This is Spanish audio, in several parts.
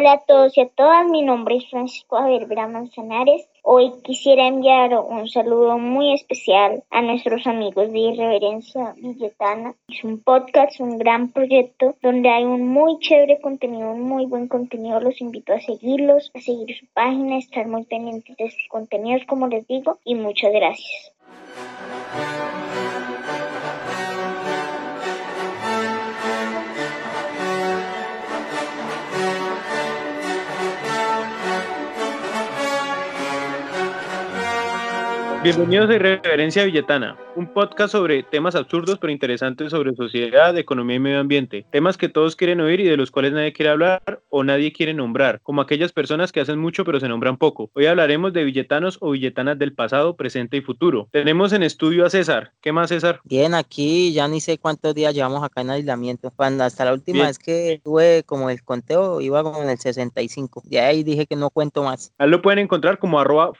Hola a todos y a todas, mi nombre es Francisco Javier Vera Manzanares. Hoy quisiera enviar un saludo muy especial a nuestros amigos de Irreverencia Villetana. Es un podcast, un gran proyecto donde hay un muy chévere contenido, un muy buen contenido. Los invito a seguirlos, a seguir su página, a estar muy pendientes de sus contenidos, como les digo, y muchas gracias. Bienvenidos a Irreverencia Villetana, un podcast sobre temas absurdos pero interesantes sobre sociedad, economía y medio ambiente, temas que todos quieren oír y de los cuales nadie quiere hablar o nadie quiere nombrar, como aquellas personas que hacen mucho pero se nombran poco. Hoy hablaremos de villetanos o villetanas del pasado, presente y futuro. Tenemos en estudio a César. ¿Qué más, César? Bien, aquí ya ni sé cuántos días llevamos acá en aislamiento. Cuando hasta la última vez que tuve como el conteo iba como en el 65. De ahí dije que no cuento más. Ahí lo pueden encontrar como arroba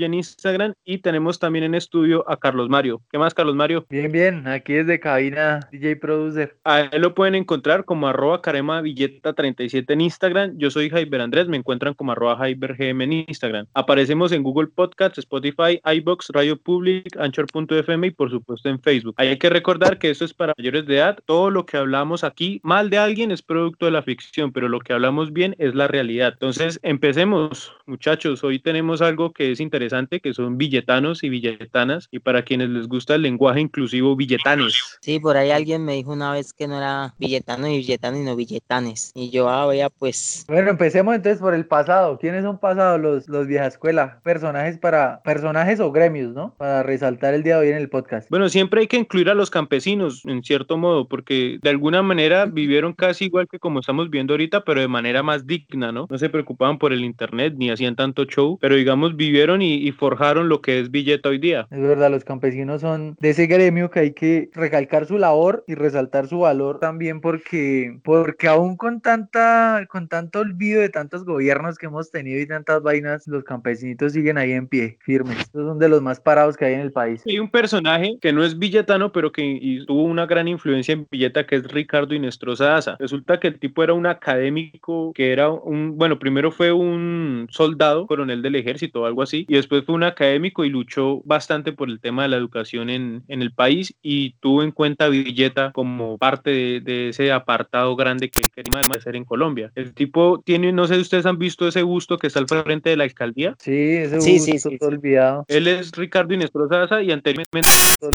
en Instagram y tenemos también en estudio a Carlos Mario. ¿Qué más, Carlos Mario? Bien, bien, aquí desde cabina DJ Producer. A él lo pueden encontrar como arroba carema billeta 37 en Instagram. Yo soy Jaiber Andrés, me encuentran como arroba Jaiber GM en Instagram. Aparecemos en Google Podcasts, Spotify, iBox, Radio Public, Anchor.fm y por supuesto en Facebook. Hay que recordar que esto es para mayores de edad. Todo lo que hablamos aquí mal de alguien es producto de la ficción, pero lo que hablamos bien es la realidad. Entonces, empecemos, muchachos. Hoy tenemos algo que es interesante, que son billetanos y villetanas y para quienes les gusta el lenguaje inclusivo, villetanes. Sí, por ahí alguien me dijo una vez que no era villetano y villetano, sino villetanes. Y yo, ah, vea, pues. Bueno, empecemos entonces por el pasado. ¿Quiénes son pasados los, los vieja escuela? Personajes para, personajes o gremios, ¿no? Para resaltar el día de hoy en el podcast. Bueno, siempre hay que incluir a los campesinos, en cierto modo, porque de alguna manera vivieron casi igual que como estamos viendo ahorita, pero de manera más digna, ¿no? No se preocupaban por el internet ni hacían tanto show, pero digamos vivieron y, y forjaron lo que es hoy día. Es verdad, los campesinos son de ese gremio que hay que recalcar su labor y resaltar su valor también porque, porque aún con tanta, con tanto olvido de tantos gobiernos que hemos tenido y tantas vainas, los campesinitos siguen ahí en pie, firmes. Estos son de los más parados que hay en el país. Hay un personaje que no es villetano, pero que tuvo una gran influencia en Villeta, que es Ricardo Inestrosa Asa. Resulta que el tipo era un académico, que era un, bueno, primero fue un soldado, coronel del ejército o algo así, y después fue un académico y luchó bastante por el tema de la educación en, en el país y tuvo en cuenta Villeta como parte de, ese apartado grande que quería hacer en Colombia. El tipo tiene, no sé si ustedes han visto ese busto que está al frente de la alcaldía. Sí, ese busto sí, sí, olvidado. Él es Ricardo Inestrosa y anteriormente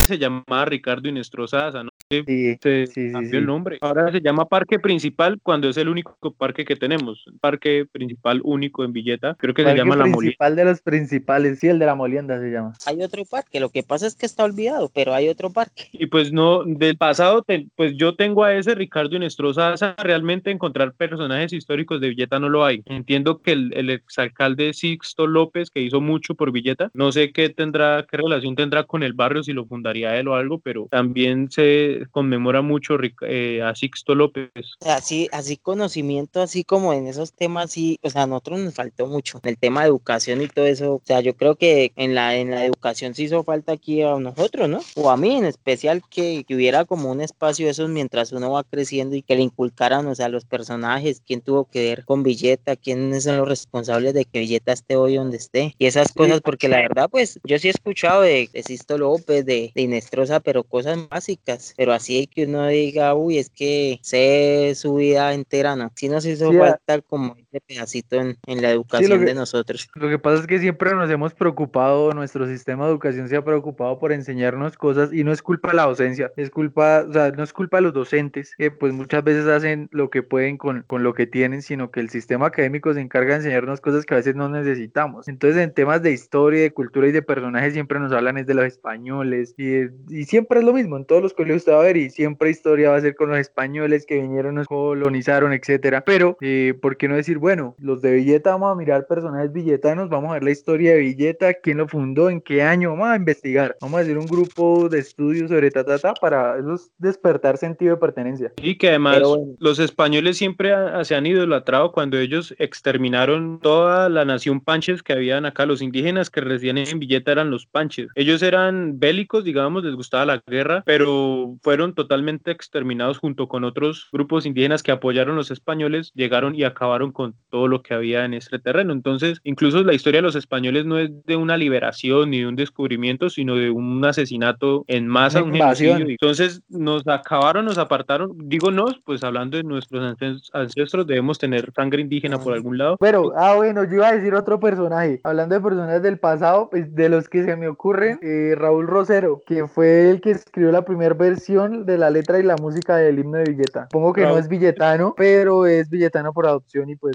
se llamaba Ricardo Inestrosa ¿no? Sí, se sí, cambió el nombre. Ahora se llama Parque Principal cuando es el único parque que tenemos. Parque Principal único en Villeta. Creo que se llama La Molienda. principal de los principales, sí, el de La Molienda se llama. Hay otro parque, lo que pasa es que está olvidado, pero hay otro parque. Y pues no, del pasado, pues yo tengo a ese Ricardo Inestrosa, realmente encontrar personajes históricos de Villeta no lo hay. Entiendo que el, el exalcalde Sixto López, que hizo mucho por Villeta, no sé qué tendrá, qué relación tendrá con el barrio, si lo fundaría él o algo, pero también se conmemora mucho eh, a Sixto López. Así, así conocimiento, así como en esos temas, sí, o sea, a nosotros nos faltó mucho. En el tema de educación y todo eso, o sea, yo creo que en la, en la educación se hizo falta aquí a nosotros, ¿no? O a mí en especial que, hubiera como un espacio de esos mientras uno va creciendo y que le inculcaran, o sea, los personajes, quién tuvo que ver con Villeta, quiénes son los responsables de que Villeta esté hoy donde esté. Y esas cosas, porque la verdad, pues yo sí he escuchado de, de Sisto López, de, de Inestrosa, pero cosas básicas. Pero así que uno diga, uy, es que sé su vida entera, ¿no? Sí nos hizo falta como ese pedacito en, en la educación de nosotros. Lo que pasa es que siempre nos hemos preocupado, nuestros sistema de educación se ha preocupado por enseñarnos cosas y no es culpa de la docencia, es culpa, o sea, no es culpa de los docentes, que pues muchas veces hacen lo que pueden con, con lo que tienen, sino que el sistema académico se encarga de enseñarnos cosas que a veces no necesitamos. Entonces, en temas de historia, de cultura y de personajes siempre nos hablan es de los españoles y, y siempre es lo mismo, en todos los colegios usted va a ver y siempre historia va a ser con los españoles que vinieron, nos colonizaron, etcétera. Pero, eh, ¿por qué no decir, bueno, los de Villeta vamos a mirar personajes villetanos, vamos a ver la historia de Villeta, quién lo fundó, en qué año, vamos a investigar, vamos a hacer un grupo de estudios sobre ta, ta, ta para despertar sentido de pertenencia. Y que además los españoles siempre se han idolatrado cuando ellos exterminaron toda la nación panches que habían acá, los indígenas que residían en Villeta eran los panches. Ellos eran bélicos, digamos, les gustaba la guerra, pero fueron totalmente exterminados junto con otros grupos indígenas que apoyaron a los españoles, llegaron y acabaron con todo lo que había en este terreno. Entonces, incluso la historia de los españoles no es de una liberación ni de un descubrimiento, sino de un asesinato en masa, un genocidio. Entonces, nos acabaron, nos apartaron, digo nos, pues hablando de nuestros ancestros, debemos tener sangre indígena por algún lado. Pero, ah, bueno, yo iba a decir otro personaje, hablando de personajes del pasado, pues de los que se me ocurren, eh, Raúl Rosero, que fue el que escribió la primera versión de la letra y la música del himno de Villeta. Pongo que no es villetano, pero es villetano por adopción y pues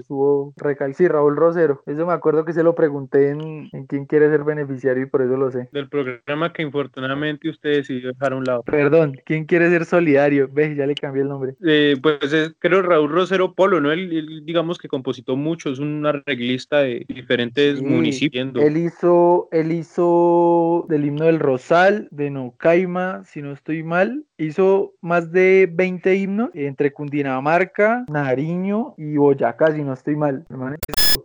recal. Sí, Raúl Rosero. Eso me acuerdo que se lo pregunté en, en quién quiere ser beneficiario y por eso lo sé. Del programa que infortunadamente usted decidió dejar a un lado. Perdón, ¿quién quiere ser solidario? Ve, ya le cambié el nombre. Eh, pues es, creo Raúl Rosero Polo, ¿no? Él, digamos que compositó mucho, es un arreglista de diferentes municipios. Él hizo, él hizo del himno del Rosal, de Nocaima, si no estoy mal, hizo más de 20 himnos entre Cundinamarca, Nariño y Boyacá, si no estoy mal.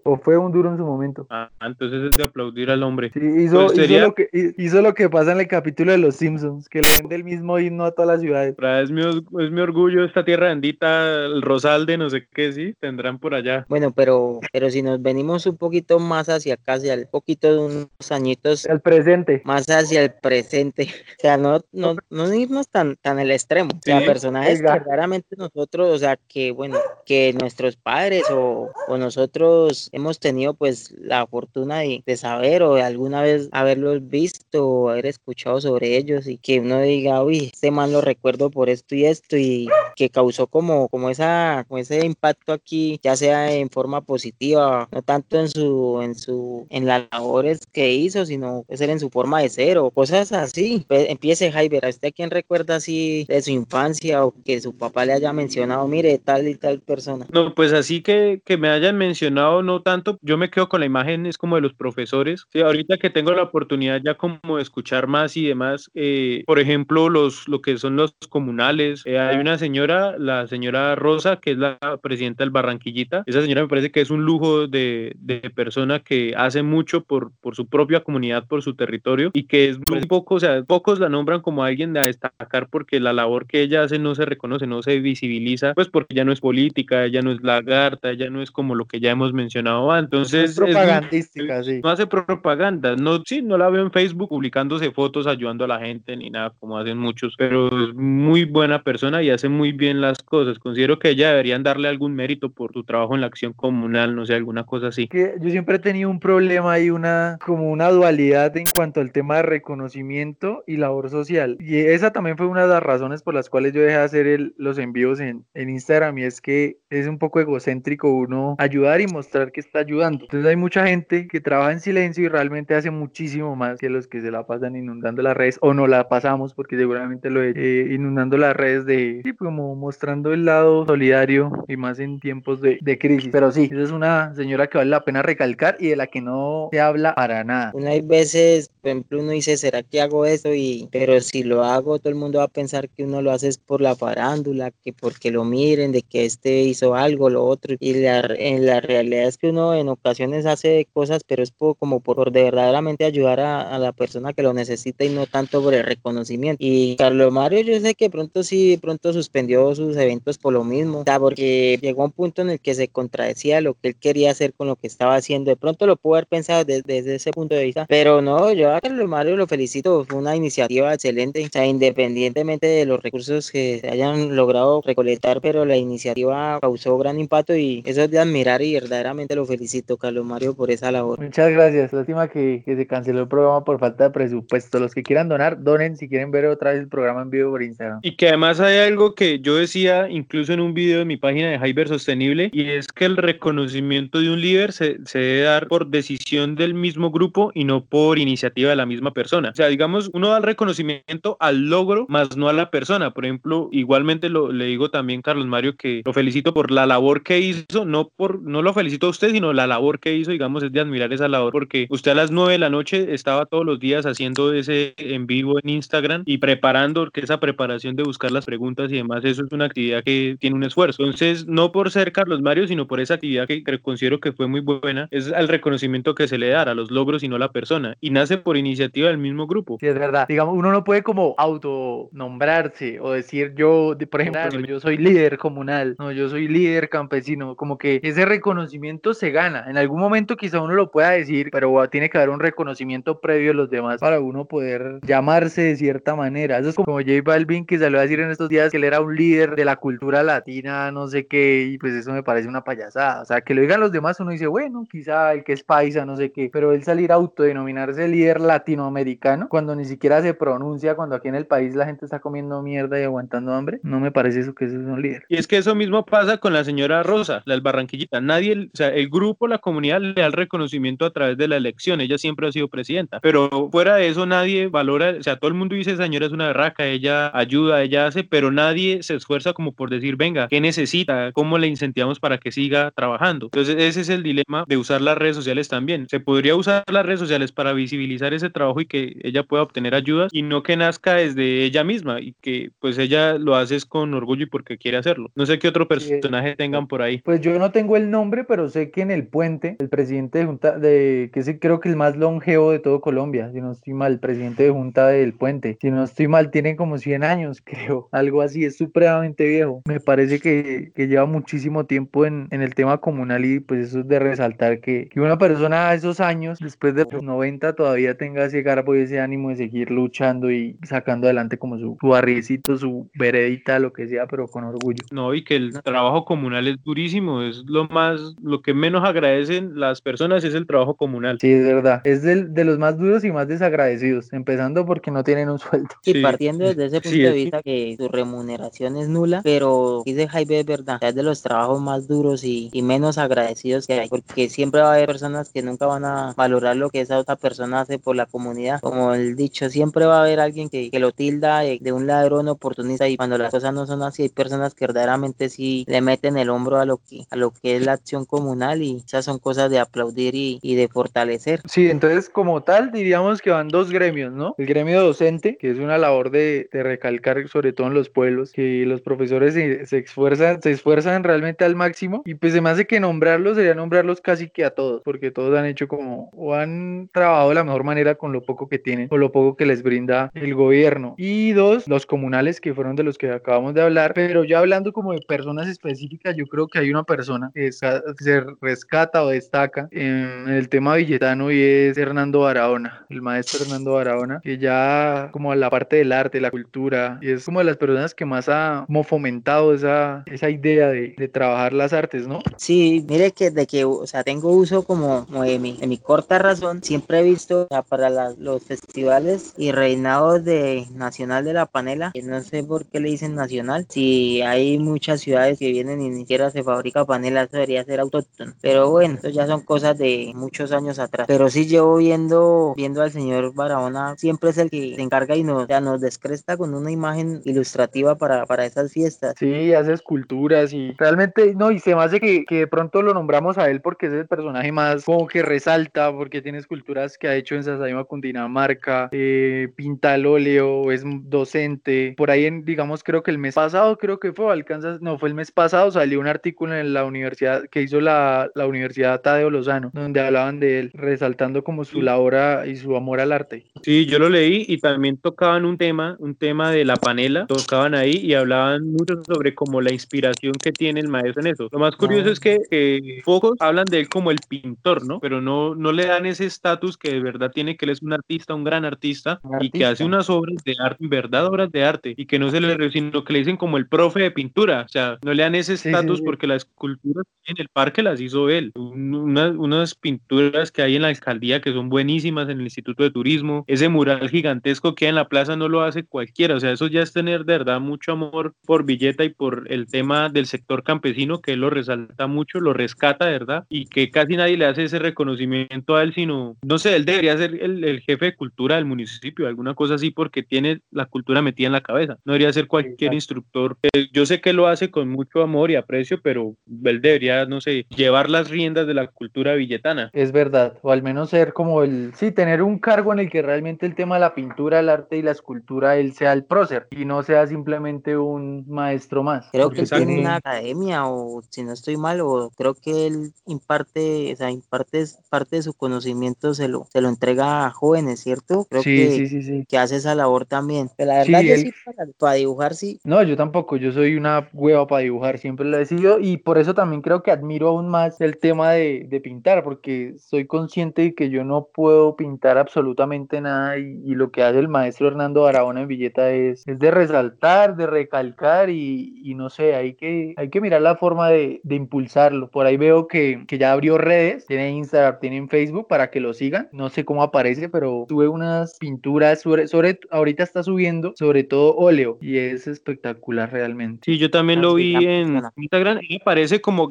O fue un duro en su momento. Ah, entonces es de aplaudir al hombre. Sí, hizo, pues hizo, lo que, hizo lo que pasa en el capítulo de Los Simpsons, que le vende el mismo himno a todas las ciudades. Es mi, es mi orgullo esta tierra bendita, el Rosal de no sé qué, sí, tendrán por allá. Bueno, pero, pero si nos venimos un poquito más hacia acá, hacia el poquito de unos añitos. El presente. Más hacia el presente. O sea, no, no, no irnos tan, tan el extremo. O sea, personajes que claramente nosotros, o sea, que bueno, que nuestros padres o, o nosotros hemos tenido pues la fortuna de, saber o de alguna vez haberlos visto o haber escuchado sobre ellos y que uno diga, uy, este man lo recuerdo por esto y esto y que causó como, como, esa, como ese impacto aquí, ya sea en forma positiva, no tanto en su, en su, en las labores que hizo, sino ser en su forma de ser o cosas así. Pues, empiece Jaiber, ¿a usted quién recuerda así de su infancia o que su papá le haya mencionado, mire, tal y tal persona? No, pues así que, que me hayan mencionado, no tanto, yo me quedo con la imagen, es como de los profesores. Sí, ahorita que tengo la oportunidad ya como de escuchar más y demás, eh, por ejemplo, los, lo que son los comunales, eh, hay una señora, la señora Rosa, que es la presidenta del Barranquillita, esa señora me parece que es un lujo de, de persona que hace mucho por, por su propia comunidad, por su territorio y que es muy poco, o sea, pocos la nombran como alguien a destacar porque la labor que ella hace no se reconoce, no se visibiliza, pues porque ya no es política, ella no es lagarta, ella no es como lo que ya hemos mencionado antes. Entonces, es propagandística, sí. No hace propaganda, no, sí, no la veo en Facebook publicándose fotos ayudando a la gente ni nada como hacen muchos, pero es muy buena persona y hace muy bien las cosas. Considero que ella deberían darle algún mérito por su trabajo en la acción comunal, no sé, alguna cosa así. Que yo siempre he tenido un problema y una como una dualidad en cuanto al tema de reconocimiento y labor social. Y esa también fue una de las razones por las cuales yo dejé de hacer el, los envíos en, en Instagram y es que es un poco egocéntrico uno ayudar y mostrar que está ayudando. Entonces hay mucha gente que trabaja en silencio y realmente hace muchísimo más que los que se la pasan inundando las redes o no la pasamos porque seguramente lo he eh, inundando las redes de sí, como mostrando el lado solidario y más en tiempos de, de, crisis. Pero sí, esa es una señora que vale la pena recalcar y de la que no se habla para nada. Una hay veces, por ejemplo, uno dice, ¿será que hago eso? Y, pero si lo hago, todo el mundo va a pensar que uno lo hace por la farándula, que porque lo miren, de que este hizo algo, lo otro. Y la, en la realidad es que uno en ocasiones hace cosas, pero es por, como por de verdaderamente ayudar a, a, la persona que lo necesita y no tanto por el reconocimiento. Y Carlos Mario, yo sé que pronto sí, pronto suspendió sus eventos por lo mismo, o sea, porque llegó a un punto en el que se contradecía lo que él quería hacer con lo que estaba haciendo. De pronto lo pudo haber pensado desde, desde ese punto de vista, pero no, yo a Carlos Mario lo felicito, fue una iniciativa excelente, o sea, independientemente de los recursos que se hayan logrado recolectar, pero la iniciativa causó gran impacto y eso es de admirar y verdaderamente lo felicito, Carlos Mario, por esa labor. Muchas gracias. Lástima que, que, se canceló el programa por falta de presupuesto. Los que quieran donar, donen si quieren ver otra vez el programa en vivo por Instagram. Y que además hay algo que yo decía incluso en un video de mi página de Hyper Sostenible y es que el reconocimiento de un líder se, se debe dar por decisión del mismo grupo y no por iniciativa de la misma persona. O sea, digamos, uno da el reconocimiento al logro, más no a la persona. Por ejemplo, igualmente lo, le digo también, Carlos Mario, que lo felicito por la labor que hizo, no por, no lo felicito a usted, sino la labor que hizo, digamos, es de admirar esa labor, porque usted a las 9 de la noche estaba todos los días haciendo ese en vivo en Instagram y preparando, que esa preparación de buscar las preguntas y demás, eso es una actividad que tiene un esfuerzo. Entonces, no por ser Carlos Mario, sino por esa actividad que considero que fue muy buena, es el reconocimiento que se le da a los logros y no a la persona. Y nace por iniciativa del mismo grupo. Sí, es verdad. Digamos, uno no puede como autonombrarse o decir yo, por ejemplo, yo soy líder comunal, no, yo soy líder campesino, como que ese reconocimiento se gana. En algún momento quizá uno lo pueda decir, pero tiene que haber un reconocimiento previo a los demás para uno poder llamarse de cierta manera. Eso es como J Balvin que salió a decir en estos días que él era un líder de la cultura latina, no sé qué, y pues eso me parece una payasada. O sea, que lo digan los demás, uno dice, bueno, quizá el que es paisa, no sé qué, pero él salir a autodenominarse líder latinoamericano cuando ni siquiera se pronuncia, cuando aquí en el país la gente está comiendo mierda y aguantando hambre, no me parece eso que eso es un líder. Y es que eso mismo pasa con la señora Rosa, la del Barranquillita. Nadie, o sea, el grupo, la comunidad le da el reconocimiento a través de la elección. Ella siempre ha sido presidenta. Pero fuera de eso, nadie valora, o sea, todo el mundo dice, señora es una berraca, ella ayuda, ella hace, pero nadie se esfuerza como por decir, venga, ¿qué necesita? ¿Cómo le incentivamos para que siga trabajando? Entonces, ese es el dilema de usar las redes sociales también. Se podría usar las redes sociales para visibilizar ese trabajo y que ella pueda obtener ayudas y no que nazca desde ella misma y que pues ella lo hace con orgullo y porque quiere hacerlo. No sé qué otro Sí. personaje tengan por ahí. Pues yo no tengo el nombre, pero sé que en el puente, el presidente de Junta, de, que el- creo que el más longevo de todo Colombia, si no estoy mal, el presidente de Junta del puente, si no estoy mal, tiene como 100 años, creo, algo así, es supremamente viejo. Me parece que, que lleva muchísimo tiempo en, en el tema comunal y pues eso es de resaltar que, que una persona a esos años, después de los 90, todavía tenga ese garbo y ese ánimo de seguir luchando y sacando adelante como su, su barriecito, su veredita, lo que sea, pero con orgullo. No, y que el trabajo comunal es durísimo, es lo más, lo que menos agradecen las personas es el trabajo comunal. Sí, es verdad. Es del- de los más duros y más desagradecidos, empezando porque no tienen un sueldo. Y Sí. partiendo desde ese punto Sí, de vista que su remuneración es nula, pero dice Jaime es verdad, es de los trabajos más duros y, y menos agradecidos que hay, porque siempre va a haber personas que nunca van a valorar lo que esa otra persona hace por la comunidad. Como el dicho, siempre va a haber alguien que, que lo tilda de, de un ladrón oportunista y cuando las cosas no son así, hay personas que verdaderamente sí le meten el hombro a lo que, a lo que es la acción comunal y esas son cosas de aplaudir y, y de fortalecer. Sí, entonces como tal diríamos que van dos gremios, ¿no? El gremio docente, que es una labor de, de recalcar sobre todo en los pueblos, que los profesores se, se esfuerzan, se esfuerzan realmente al máximo y pues se me hace que nombrarlos sería nombrarlos casi que a todos, porque todos han hecho como o han trabajado de la mejor manera con lo poco que tienen o lo poco que les brinda el gobierno. Y dos, los comunales que fueron de los que acabamos de hablar, pero ya hablando como de personas específicas, yo creo que hay una persona que sa- se rescata o destaca en el tema villetano y es Hernando Barahona, el maestro Hernando Barahona, que ya como a la parte del arte, la cultura, y es como de las personas que más ha fomentado esa, esa idea de, trabajar las artes, ¿no? Sí, mire que de que, o sea, tengo uso como, como de, mi, corta razón, siempre he visto para los festivales y reinados de Nacional de la Panela, que no sé por qué le dicen nacional, si hay muchas ciudades que vienen y ni siquiera se fabrica panela, debería ser autóctono. Pero bueno, eso ya son cosas de muchos años atrás. Pero sí llevo viendo, viendo al señor Barahona, siempre es el que se encarga y nos, sea, nos descresta con una imagen ilustrativa para, para esas fiestas. Sí, hace esculturas y realmente, no, y se me hace que, de pronto lo nombramos a él porque es el personaje más como que resalta, porque tiene esculturas que ha hecho en Sasaima, Cundinamarca, eh, pinta al óleo, es docente. Por ahí, en, digamos, creo que el mes pasado, creo que fue, alcanzas, no, fue el mes pasado, salió un artículo en la universidad que hizo la, la Universidad Tadeo Lozano, donde hablaban de él, resaltando como su labor y su amor al arte. Sí, yo lo leí y también tocaban un tema, un tema de la panela, tocaban ahí y hablaban mucho sobre como la inspiración que tiene el maestro en eso. Lo más curioso Ah. es que, que pocos hablan de él como el pintor, ¿no? Pero no, no le dan ese estatus que de verdad tiene que él es un artista, un gran artista, Un y que hace artista. unas obras de arte, en verdad obras de arte, y que no se le sino que le dicen como el profe de pintura, o sea, no le dan ese Sí, sí, estatus sí. porque las esculturas en el parque las hizo él. Un- unas, pinturas que hay en la alcaldía que son buenísimas en el Instituto de Turismo, ese mural gigantesco que hay en la plaza no lo hace cualquiera, o sea, eso ya es tener de verdad mucho amor por Villeta y por el tema del sector campesino, que él lo resalta mucho, lo rescata, verdad, y que casi nadie le hace ese reconocimiento a él, sino, no sé, él debería ser el, el jefe de cultura del municipio, alguna cosa así, porque tiene la cultura metida en la cabeza, no debería ser cualquier Exacto. instructor. Eh, Yo sé que lo hace con mucho amor y aprecio, pero él debería, no sé, llevar las riendas de la cultura villetana. Es verdad, o al menos ser como el, sí, tener un cargo en el que realmente el tema de la pintura, el arte y la escultura, él sea el prócer y no sea simplemente un maestro más. Creo que él tiene una academia o si no estoy mal o creo que él imparte, o sea, imparte parte de su conocimiento se lo, se lo entrega a jóvenes, ¿cierto? Creo Sí, que, sí, sí, sí. que hace esa labor también. Pero la Sí, verdad, yo él- sí, para, para dibujar, sí. No, yo tampoco, yo soy una hueva para dibujar, siempre lo he sido y por eso también creo que admiro aún más el tema de, de pintar, porque soy consciente de que yo no puedo pintar absolutamente nada y, y lo que hace el maestro Hernando Barahona en Villeta es, es de resaltar, de recalcar y, y no sé, hay que, hay que mirar la forma de, de impulsarlo. Por ahí veo que, que ya abrió redes, tiene Instagram, tiene Facebook para que lo sigan, no sé cómo aparece, pero sube unas pinturas, sobre, sobre ahorita está subiendo sobre todo óleo y es espectacular realmente. Sí, yo también lo vi en. Instagram y aparece como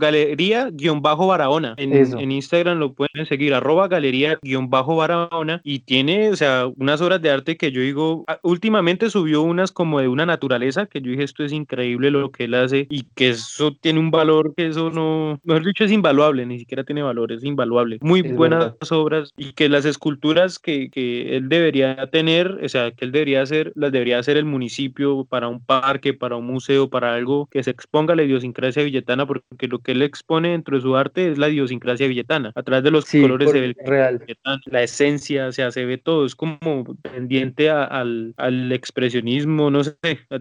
galería-barahona. En, en Instagram lo pueden seguir, arroba galería-barahona y tiene, o sea, unas obras de arte que yo digo, ah, últimamente subió unas como de una naturaleza que yo dije, esto es increíble lo que él hace y que eso tiene un valor que eso no, mejor dicho, es invaluable, ni siquiera tiene valor, es invaluable. Muy Es buenas verdad. obras y que las esculturas que, que él debería tener, o sea, que él debería hacer, las debería hacer el municipio para un parque, para un museo, para algo que se exponga la idiosincrasia villetana, porque lo que él expone dentro de su arte es la idiosincrasia villetana. A través de los Sí, colores se ve el real. villetano, la esencia, o sea, se ve todo, es como pendiente a- al, al expresionismo, no sé,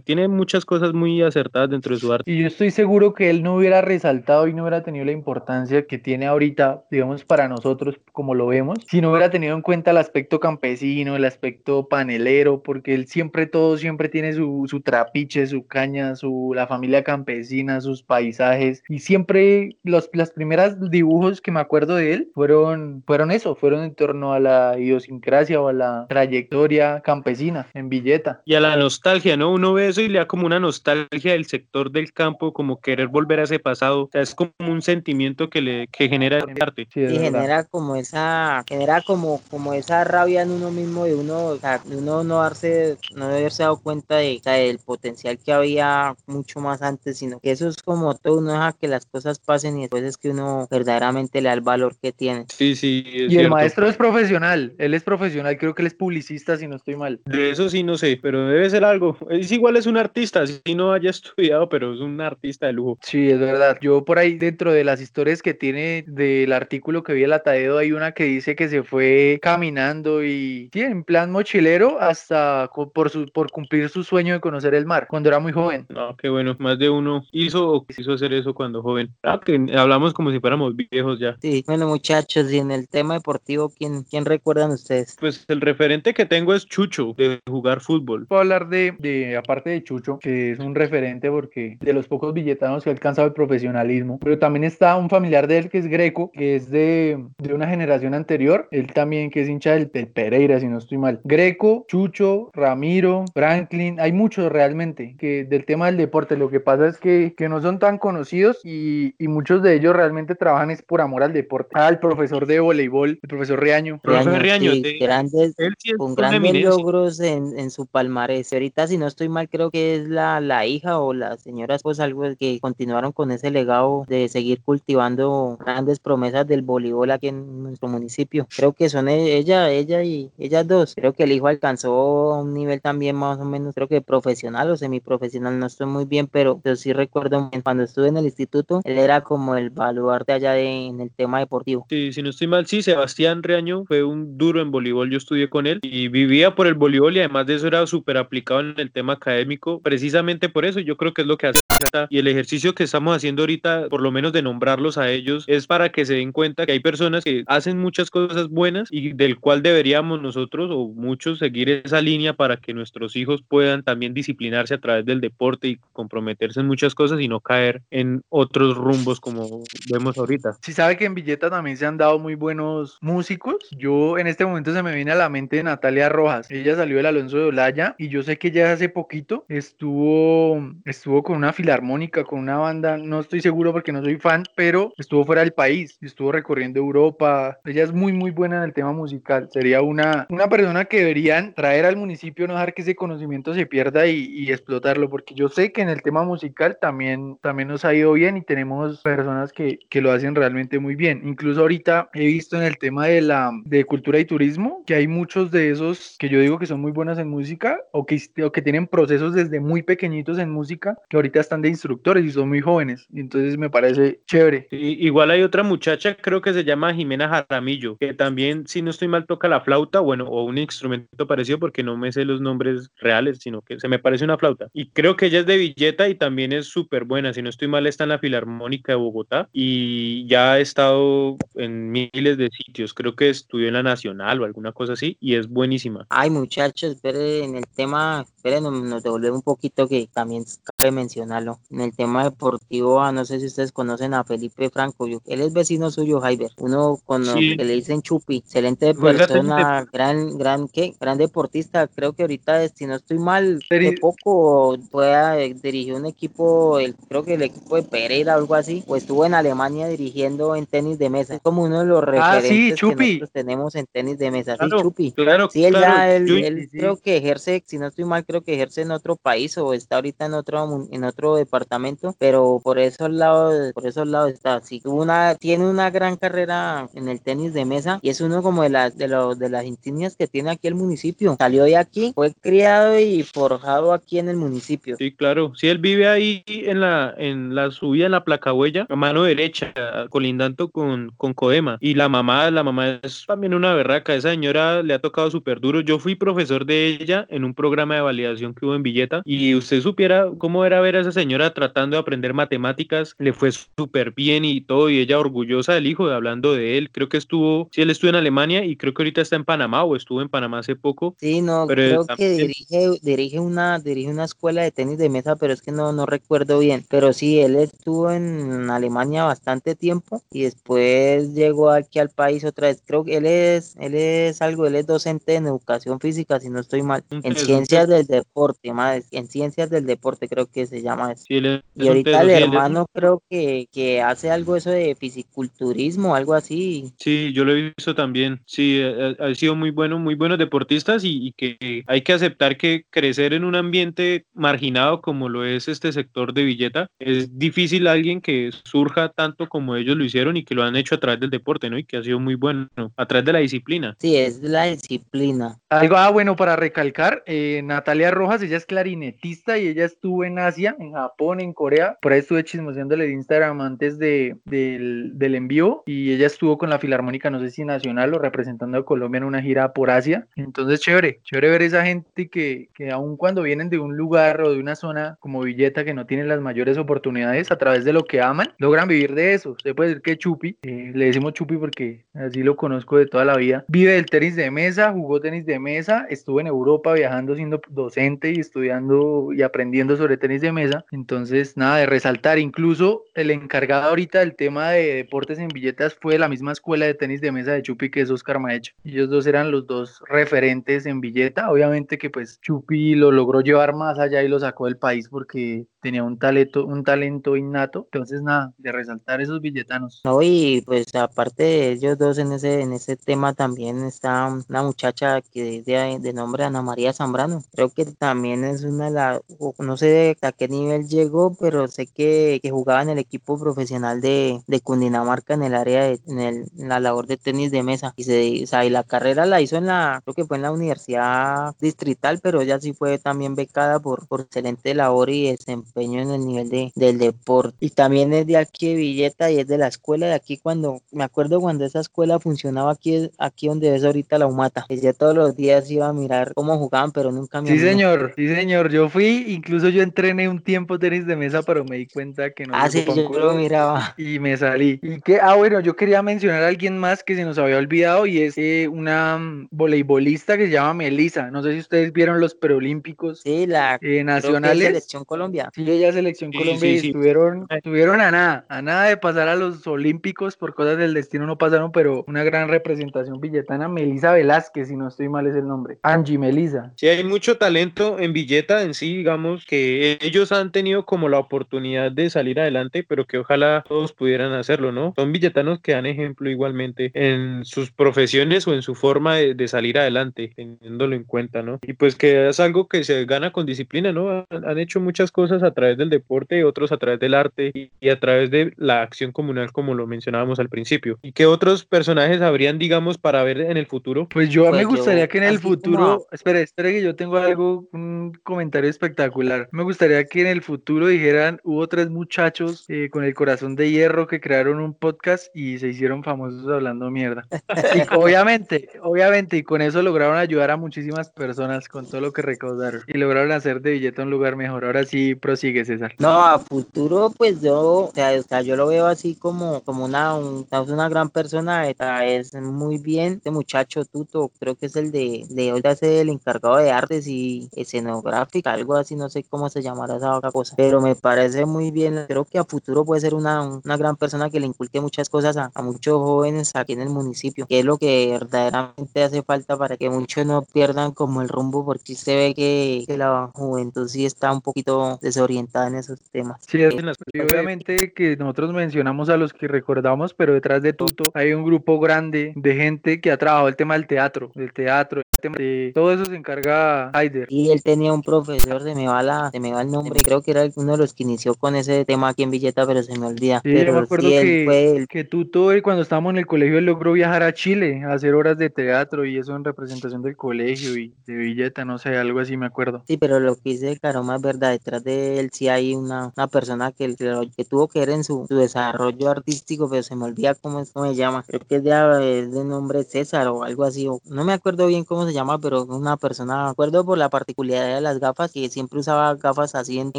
tiene muchas cosas muy acertadas dentro de su arte. Y yo estoy seguro que él no hubiera resaltado y no hubiera tenido la importancia que tiene ahorita, digamos, para nosotros como lo vemos, si no hubiera tenido en cuenta el aspecto campesino, el aspecto panelero, porque él siempre todo, siempre tiene su, su trapiche, su caña, su, la familia campesina, sus paisajes, y siempre los, las primeras dibujos que me acuerdo de él fueron, fueron eso, fueron en torno a la idiosincrasia o a la trayectoria campesina en Villeta. Y a la nostalgia, ¿no? Uno ve eso y le da como una nostalgia del sector del campo, como querer volver a ese pasado. O sea, es como un sentimiento que le que genera el arte. Sí, y verdad. genera como esa genera como como esa rabia en uno mismo de uno o sea, de uno no darse no haberse dado cuenta de, o sea, del potencial que había mucho más antes sino que eso es como todo uno deja que las cosas pasen y después es que uno verdaderamente le da el valor que tiene Sí, sí, es Y el maestro es profesional, él es profesional, creo que él es publicista, si no estoy mal. De eso sí no sé, pero debe ser algo. Es igual es un artista, si no haya estudiado, pero es un artista de lujo. Sí, es verdad. Yo por ahí dentro de las historias que tiene del artículo que vi el Atadeo hay una que dice que se fue caminando y sí, en plan mochilero hasta por su por cumplir su sueño de conocer el mar cuando era muy joven. No, qué bueno, más de uno hizo o quiso hacer eso cuando joven. Ah, que hablamos como si fuéramos viejos ya. sí bueno muchachos y en el tema deportivo quién quién recuerdan ustedes Pues el referente que tengo es Chucho, de jugar fútbol. Puedo hablar de, de, aparte de Chucho, que es un referente porque de los pocos billetanos que ha alcanzado el profesionalismo, pero también está un familiar de él que es Greco, que es de, de una generación anterior, él también que es hincha del, del Pereira, si no estoy mal. Greco, Chucho, Ramiro, Franklin, hay muchos realmente que del tema del deporte, lo que pasa es que, que no son tan conocidos y, y muchos de ellos realmente trabajan es por amor al deporte. Ah, el profesor de voleibol, el profesor Riaño. Profe Riaño, Riaño, sí, de- grandes Él sí es con grandes eminencia. logros en, en su palmarés. Ahorita, si no estoy mal, creo que es la, la hija o la señora esposa, algo que continuaron con ese legado de seguir cultivando grandes promesas del voleibol aquí en nuestro municipio. Creo que son e- ella, ella y ellas dos. Creo que el hijo alcanzó un nivel también más o menos, creo que profesional o semiprofesional, no estoy muy bien, pero, pero sí recuerdo cuando estuve en el instituto, él era como el baluarte allá de, en el tema deportivo. Sí, si no estoy mal, sí, Sebastián Reaño fue un duro en voleibol, yo estudié con él y vivía por el voleibol y además de eso era súper aplicado en el tema académico, precisamente por eso yo creo que es lo que hace y el ejercicio que estamos haciendo ahorita, por lo menos de nombrarlos a ellos, es para que se den cuenta que hay personas que hacen muchas cosas buenas y del cual deberíamos nosotros o muchos seguir esa línea para que nuestros hijos puedan también disciplinarse a través del deporte y comprometerse en muchas cosas y no caer en otros rumbos como vemos ahorita. Si sabe que en Villeta también se han dado muy buenos músicos. Yo en este momento se me viene a la mente Natalia Rojas. Ella salió del Alonso de Olaya y yo sé que ella hace poquito estuvo, estuvo con una filarmónica, con una banda, no estoy seguro porque no soy fan, pero estuvo fuera del país estuvo recorriendo Europa. Ella es muy muy buena en el tema musical. Sería una, una persona que deberían traer al municipio, no dejar que ese conocimiento se pierda y, y explotarlo, porque yo sé que en el tema musical también, también nos ha ido bien y tenemos personas que, lo hacen realmente muy bien. Incluso ahorita he visto en el tema de la de cultura y turismo que hay muchos de esos que yo digo que son muy buenas en música o que, o que tienen procesos desde muy pequeñitos en música que ahorita están de instructores y son muy jóvenes. Y entonces me parece chévere. Sí, igual hay otra muchacha, creo que se llama Jimena Jaramillo, que también, si no estoy mal, toca la flauta, bueno, o un instrumento parecido porque no me sé los nombres reales, sino que se me parece una flauta. Y creo que ella es de Villeta y también es súper buena. Si no estoy mal, está en la Filarmónica de Bogotá y ya ha estado en miles de sitios. Creo que estudió en la Nacional o alguna cosa así y es buenísima. Ay, muchachos, esperen en el tema, esperen, nos devolvemos un poquito que también cabe mencionarlo. En el tema deportivo, ah, no sé si ustedes conocen a Felipe Franco, él es vecino suyo, Jaiber, uno con que le dicen Chupi, excelente persona, gran, gran, ¿qué? Gran deportista, creo que ahorita, si no estoy mal, de poco pueda dirigir un equipo, el, creo que el equipo de Pereira o algo así, o estuvo en Alemania dirigiendo en tenis de mesa, es como uno de los ah, referentes que nosotros tenemos en tenis de mesa, sí, Chupi. Claro, sí, él ya, él, creo que ejerce, si no estoy mal, creo que ejerce en otro país o está ahorita en otro, en otro departamento, pero por esos lados, por esos lados está, sí, una, tiene una gran carrera en el tenis de mesa y es uno como de las, de los, de las insignias que tiene aquí el municipio. Salió de aquí, fue criado y forjado aquí en el municipio. Sí, claro. Sí, él vive ahí en la, en la subida, en la placa huella, a mano derecha, colindando con, con Codema. Y la mamá, la mamá es también una berraca. Esa señora le ha tocado súper duro. Yo fui profesor de ella en un programa de validación que hubo en Villeta y usted supiera cómo era ver a esa señora tratando de aprender matemáticas. Le fue súper bien y todo y ella orgullosa del hijo, hablando de él. Creo que estuvo, sí, él estuvo en Alemania y creo que ahorita está en Panamá o estuvo en Panamá hace poco. Sí, no, creo que dirige, dirige, una, dirige una escuela de tenis de mesa, pero es que no, no recuerdo bien. Pero sí, él estuvo en Alemania bastante tiempo y después llegó aquí al país otra vez. Creo que él es, él es algo, él es docente en educación física, si no estoy mal, en ciencias del deporte, más, en ciencias del deporte creo que se llama eso. y ahorita el hermano creo que, que hace algo eso de fisiculturismo, algo así. Sí, yo lo he visto también. Sí, ha, sido muy bueno, muy buenos deportistas y, que hay que aceptar que crecer en un ambiente marginado como lo es este sector de Villeta es difícil alguien que surja tanto como ellos lo hicieron y que lo han hecho a través del deporte, ¿no? Y que ha sido muy bueno a través de la disciplina. Sí, es la disciplina. Algo ah, bueno para recalcar, eh, Natalia Rojas, ella es clarinetista y ella estuvo en Asia, en Japón, en Corea. Por ahí estuve chismoseándole el Instagram antes de, del, del envío y ella estuvo con la Filarmónica, no sé si nacional o representando a Colombia en una gira por Asia. Entonces, chévere, chévere ver esa gente que, que aun cuando vienen de un lugar o de una zona como Villeta que no tienen las mayores oportunidades, a través de lo que aman, logran vivir de eso. Usted puede decir que Chupi, eh, le decimos Chupi porque así lo conozco de toda la vida, vive del tenis de mesa, jugó tenis de mesa, estuvo en Europa viajando siendo docente y estudiando y aprendiendo sobre tenis de mesa. Entonces, nada de resaltar, incluso el encargado ahorita del tema de deportes en billetas fue la misma escuela de tenis de mesa de Chupi que es Oscar Maecho. Ellos dos eran los dos referentes en billeta. Obviamente que pues Chupi lo logró llevar más allá y lo sacó del país porque tenía un talento, un talento innato. Entonces, nada, de resaltar esos billetanos. No, y pues aparte de ellos dos en ese, en ese tema también está una muchacha que es de, nombre Ana María Zambrano. Creo que también es una de las, no sé a qué nivel llegó, pero sé que, que jugaba en el equipo profesional de, de Cundinamarca en el área de, en, el, la labor de tenis de mesa. Y, se, o sea, y la carrera la hizo en la, creo que fue en la universidad distrital, pero ella sí fue también becada por, por excelente labor y desempeño en el nivel de, del deporte. Y también es de aquí de Villeta y es de la escuela de aquí cuando, me acuerdo cuando esa escuela funcionaba aquí, aquí donde ves ahorita la humata. Decía todos los días iba a mirar cómo jugaban, pero nunca me Sí, señor, sí, señor. Yo fui, incluso yo entrené un tiempo tenis de mesa, pero me di cuenta que no. Ah, sí, yo lo miraba. Y me salí. Y que, ah, bueno, yo quería mencionar a alguien más que se nos había olvidado y es eh, una mm, voleibolista que se llama Melissa. No sé si ustedes vieron los preolímpicos sí, la, eh, nacionales. Selección Colombia. Sí, ella selección Colombia y estuvieron, estuvieron a nada, a nada de pasar a los olímpicos por cosas del destino no pasaron, pero una gran representación billetana. Melissa Velázquez, si no estoy mal es el nombre. Angie Melissa. Sí, hay mucho talento en Villeta en sí, digamos, que ellos han tenido como la oportunidad de salir adelante, pero que ojalá todos pudieran hacerlo, ¿no? Son villetanos que dan ejemplo igualmente en sus profesiones o en su forma de, salir adelante, teniéndolo en cuenta, ¿no? Y pues que es algo que se gana con disciplina, ¿no? Han, hecho muchas cosas a través del deporte, otros a través del arte y, a través de la acción comunal, como lo mencionábamos al principio. ¿Y qué otros personajes habrían, digamos, para ver en el futuro? Pues yo me gustaría que en el futuro, espera, espera que yo tengo algo, un comentario espectacular. Me gustaría que en el futuro dijeran, hubo tres muchachos eh, con el corazón de hierro que crearon un podcast y se hicieron famosos hablando mierda. Y obviamente, obviamente, y con eso lograron ayudar a muchísimas personas con todo lo que recaudaron y lograron hacer de Villeta un lugar mejor. Ahora sí prosigue, César. No, a futuro, pues yo, o sea, yo lo veo así como, como una, una gran persona, es muy bien. Este muchacho Tuto, creo que es el de, de hoy hace el encargado de artes y escenográfica, algo así, no sé cómo se llamará esa otra cosa, pero me parece muy bien. Creo que a futuro puede ser una, una gran persona que le inculque muchas cosas a, a muchos jóvenes aquí en el municipio, que es lo que verdaderamente hace falta para que muchos no pierdan como el rumbo, porque se ve que, que la juventud sí está un poquito desorientada en esos temas. Sí, es obviamente que nosotros mencionamos a los que recordamos, pero detrás de Tuto hay un grupo grande de gente que ha trabajado el tema del teatro, del teatro, el tema de todo eso se encarga Haider. Y él tenía un profesor, se me va la, se me va el nombre, creo que era uno de los que inició con ese tema aquí en Villeta, pero se me olvida. Sí, pero yo me acuerdo que, que Tuto, cuando estábamos en el colegio, él logró viajar a Chile a hacer horas de teatro y eso en representación del colegio y de Villeta, no sé, algo así me acuerdo. Sí, pero lo que dice Caroma es verdad, detrás de él sí hay una, una persona que, que, tuvo que ver en su, su, desarrollo artístico, pero se me olvida cómo, es, cómo se llama, creo que es de, de nombre César o algo así, no me acuerdo bien cómo se llama, pero una persona, me acuerdo por la particularidad de las gafas, que siempre usaba gafas así en,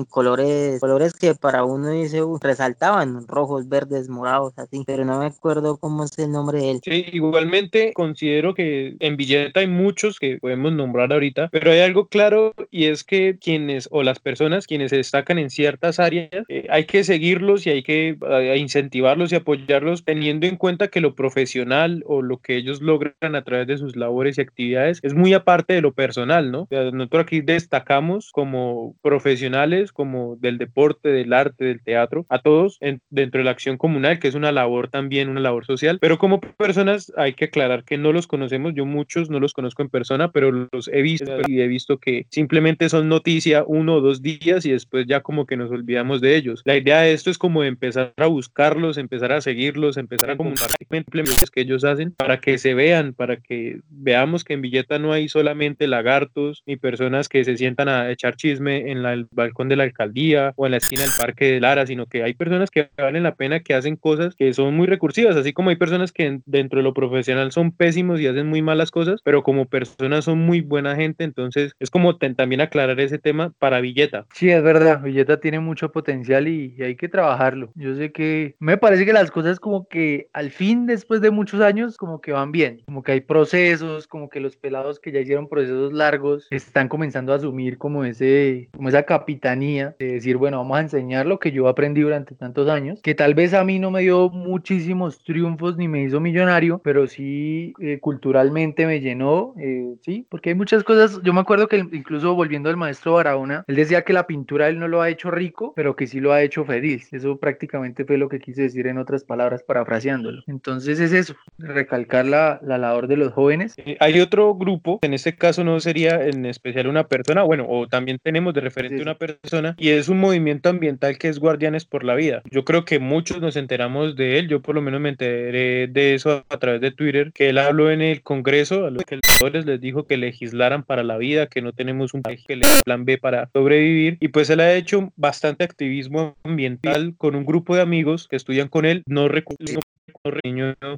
colores, colores que para uno dice, resaltaban, rojos, verdes, morados, así, pero no me acuerdo cómo es el nombre de él. Sí, igualmente considero que en Villeta hay muchos que podemos nombrar ahorita, pero hay algo claro y es que quienes o las personas quienes se destacan en ciertas áreas, eh, hay que seguirlos y hay que eh, incentivarlos y apoyarlos teniendo en cuenta que lo profesional o lo que ellos logran a través de sus labores y actividades es muy aparte de lo personal, ¿no? nosotros aquí destacamos como profesionales, como del deporte, del arte, del teatro, a todos dentro de la acción comunal, que es una labor también, una labor social, pero como personas hay que aclarar que no los conocemos, yo muchos no los conozco en persona, pero los he visto y he visto que simplemente son noticia uno o dos días y después ya como que nos olvidamos de ellos. La idea de esto es como empezar a buscarlos, empezar a seguirlos, empezar a comunicar implementos que ellos hacen para que se vean, para que veamos que en Villeta no hay solamente lagartos ni personas que se sientan a echar chisme en el balcón de la alcaldía o en la esquina del parque de Lara, sino que hay personas que valen la pena, que hacen cosas que son muy recursivas, así como hay personas que dentro de lo profesional son pésimos y hacen muy malas cosas, pero como personas son muy buena gente, entonces es como también aclarar ese tema para Villeta. Sí, es verdad, Villeta tiene mucho potencial y, hay que trabajarlo. Yo sé que me parece que las cosas como que al fin, después de muchos años, como que van bien, como que hay procesos, como que los pelados que ya hicieron procesos largos están comenzando a asumir como ese, como esa capitanía de decir, bueno, vamos a enseñar lo que yo aprendí durante tantos años, que tal vez a mí no me dio muchísimos triunfos ni me hizo millonario, pero sí eh, culturalmente me llenó, eh, sí, porque hay muchas cosas, yo me acuerdo que incluso volviendo al maestro Barahona, él decía que la pintura él no lo ha hecho rico, pero que sí lo ha hecho feliz, eso prácticamente fue lo que quise decir en otras palabras parafraseándolo. Entonces es eso, recalcar la, la labor de los jóvenes. Eh, hay otro grupo, en este caso no sería en especial una persona, bueno, o también tenemos de referente una persona, y es un movimiento ambiental que es Guardianes por la Vida. Yo creo que muchos nos enteramos de él, yo por lo menos me enteré de eso a través de Twitter, que él habló en el Congreso, a los que les dijo que legislaran para la vida, que no tenemos un plan B para sobrevivir, y pues él ha hecho bastante activismo ambiental con un grupo de amigos que estudian con él, no recuerdo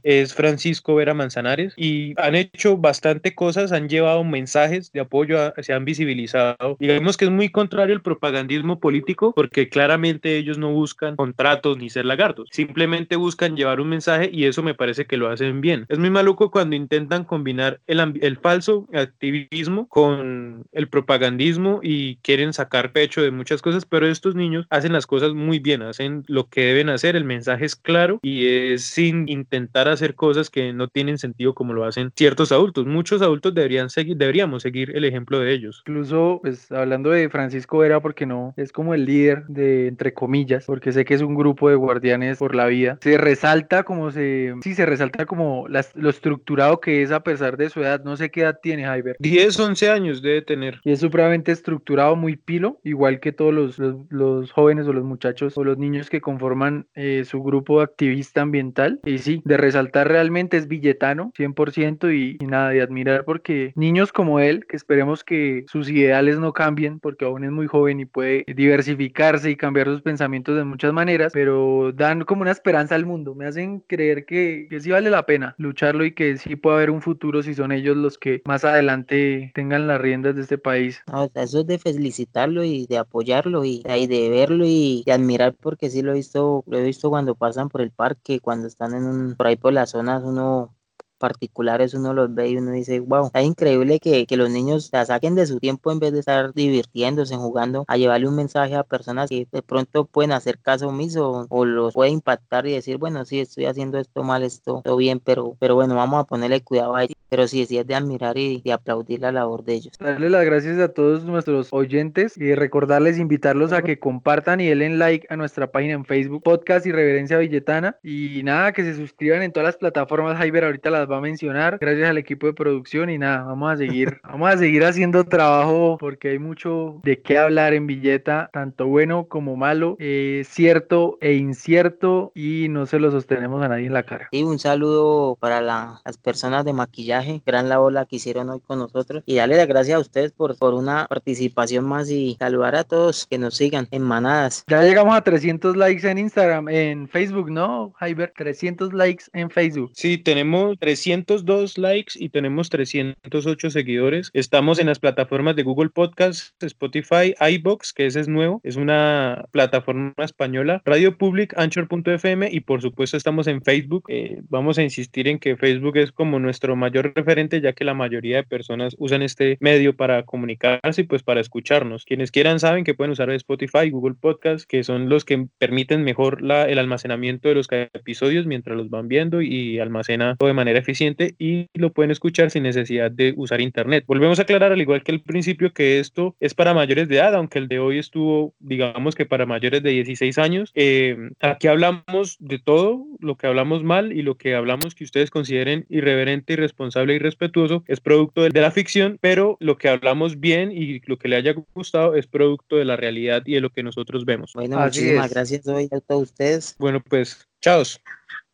es Francisco Vera Manzanares y han hecho bastante cosas, han llevado mensajes de apoyo, se han visibilizado. Digamos que es muy contrario al propagandismo político porque claramente ellos no buscan contratos ni ser lagartos, simplemente buscan llevar un mensaje y eso me parece que lo hacen bien. Es muy maluco cuando intentan combinar el, el falso activismo con el propagandismo y quieren sacar pecho de muchas cosas, pero estos niños hacen las cosas muy bien, hacen lo que deben hacer, el mensaje es claro y es sin intentar hacer cosas que no tienen sentido como lo hacen ciertos adultos. Muchos adultos deberían seguir, deberíamos seguir el ejemplo de ellos. Incluso, pues hablando de Francisco Vera, porque no, es como el líder de, entre comillas, porque sé que es un grupo de guardianes por la vida. Se resalta como se, sí, se resalta como lo estructurado que es a pesar de su edad. No sé qué edad tiene Jaiber. 10, 11 años debe tener. Y es supremamente estructurado, muy pilo, igual que todos los, los, jóvenes o los muchachos o los niños que conforman eh, su grupo activista ambiental. Y sí, de resaltar realmente es billetano, 100% y, y nada, de admirar porque niños como él, que esperemos que sus ideales no cambien, porque aún es muy joven y puede diversificarse y cambiar sus pensamientos de muchas maneras, pero dan como una esperanza al mundo, me hacen creer que, que sí vale la pena lucharlo y que sí puede haber un futuro si son ellos los que más adelante tengan las riendas de este país. eso es de felicitarlo y de apoyarlo y, de verlo y de admirar porque sí lo he visto, lo he visto cuando pasan por el parque, cuando están en un, por ahí por las zonas uno particulares uno los ve y uno dice, wow, es increíble que, que los niños la saquen de su tiempo en vez de estar divirtiéndose, jugando, a llevarle un mensaje a personas que de pronto pueden hacer caso omiso o, los puede impactar y decir, bueno, sí, estoy haciendo esto mal, esto, todo bien, pero, pero bueno, vamos a ponerle cuidado a ellos. Pero sí, sí es de admirar y de aplaudir la labor de ellos. Darle las gracias a todos nuestros oyentes y recordarles, invitarlos a que compartan y denle like a nuestra página en Facebook, Podcast y Reverencia Villetana. Y nada, que se suscriban en todas las plataformas. Jaiber ahorita las va a mencionar, gracias al equipo de producción y nada, vamos a seguir, vamos a seguir haciendo trabajo porque hay mucho de qué hablar en Villeta, tanto bueno como malo, eh, cierto e incierto y no se lo sostenemos a nadie en la cara. Y un saludo para las personas de maquillaje, gran labor la que hicieron hoy con nosotros y darle las gracias a ustedes por, por una participación más y saludar a todos que nos sigan en manadas. Ya llegamos a 300 likes en Instagram, en Facebook, ¿no, Jaiber? 300 likes en Facebook. Sí, tenemos 300 302 likes y tenemos 308 seguidores. Estamos en las plataformas de Google Podcasts, Spotify, iBox, que ese es nuevo, es una plataforma española, Radio Public, Anchor.fm y por supuesto estamos en Facebook. Eh, vamos a insistir en que Facebook es como nuestro mayor referente, ya que la mayoría de personas usan este medio para comunicarse y pues para escucharnos. Quienes quieran saben que pueden usar Spotify, Google Podcasts, que son los que permiten mejor el almacenamiento de los episodios mientras los van viendo y almacena todo de manera eficiente y lo pueden escuchar sin necesidad de usar internet. Volvemos a aclarar, al igual que el principio, que esto es para mayores de edad, aunque el de hoy estuvo, digamos que para mayores de 16 años. Eh, aquí hablamos de todo, lo que hablamos mal y lo que hablamos que ustedes consideren irreverente, irresponsable y respetuoso es producto de, la ficción, pero lo que hablamos bien y lo que le haya gustado es producto de la realidad y de lo que nosotros vemos. Bueno, muchísimas gracias hoy a todos ustedes. Bueno, pues, chao.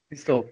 Listo.